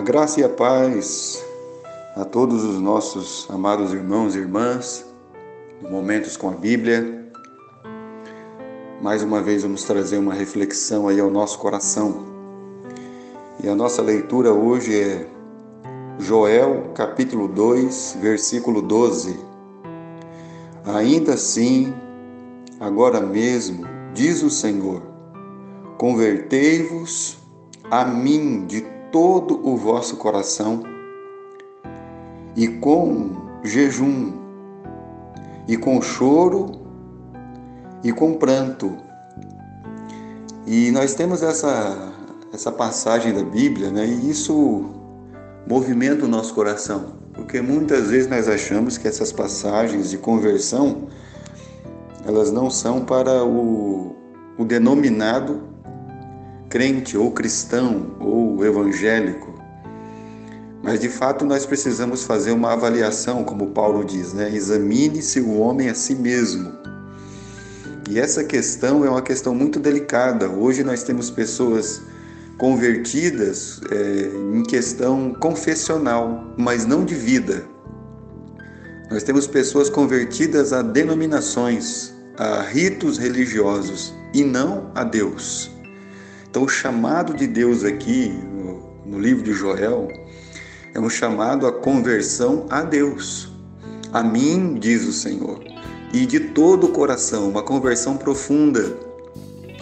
A graça e a paz a todos os nossos amados irmãos e irmãs, momentos com a Bíblia. Mais uma vez vamos trazer uma reflexão aí ao nosso coração. E a nossa leitura hoje é Joel, capítulo 2, versículo 12. Ainda assim, agora mesmo, diz o Senhor: Convertei-vos a mim de todo o vosso coração e com jejum e com choro e com pranto. E nós temos essa essa passagem da Bíblia, né? E isso movimenta o nosso coração, porque muitas vezes nós achamos que essas passagens de conversão elas não são para o, o denominado crente ou cristão ou evangélico. Mas de fato nós precisamos fazer uma avaliação, como Paulo diz, né? Examine-se o homem a si mesmo. E essa questão é uma questão muito delicada. Hoje nós temos pessoas convertidas é, em questão confessional, mas não de vida. Nós temos pessoas convertidas a denominações, a ritos religiosos e não a Deus. Então, o chamado de Deus aqui, no, livro de Joel, é um chamado à conversão a Deus. A mim, diz o Senhor, e de todo o coração, uma conversão profunda,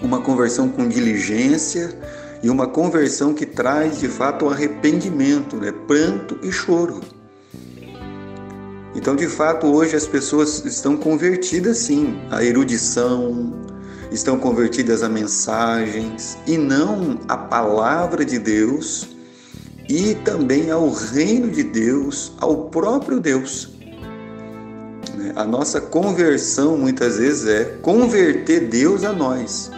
uma conversão com diligência e uma conversão que traz de fato um arrependimento, né? pranto e choro. Então, de fato, hoje as pessoas estão convertidas sim à erudição, estão convertidas a mensagens e não à palavra de Deus e também ao reino de Deus, ao próprio Deus. Né? A nossa conversão muitas vezes é converter Deus a nós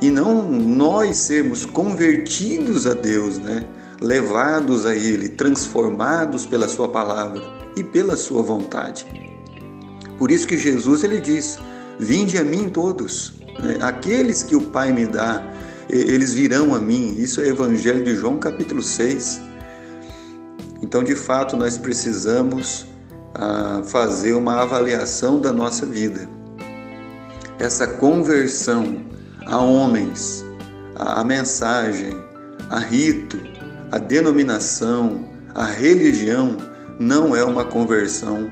e não nós sermos convertidos a Deus, né? levados a Ele, transformados pela Sua palavra e pela Sua vontade. Por isso que Jesus ele diz: Vinde a mim todos? Aqueles que o Pai me dá, eles virão a mim. Isso é Evangelho de João, capítulo 6. Então, de fato, nós precisamos ah, fazer uma avaliação da nossa vida. Essa conversão a homens, a mensagem, a rito, a denominação, a religião não é uma conversão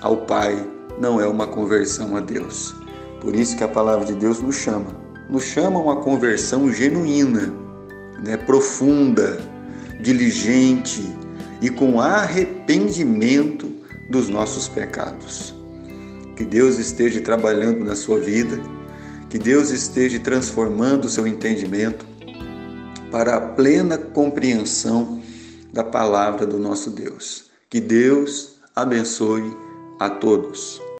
ao Pai, não é uma conversão a Deus. Por isso que a palavra de Deus nos chama, nos chama a uma conversão genuína, né, profunda, diligente e com arrependimento dos nossos pecados. Que Deus esteja trabalhando na sua vida, que Deus esteja transformando o seu entendimento para a plena compreensão da palavra do nosso Deus. Que Deus abençoe a todos.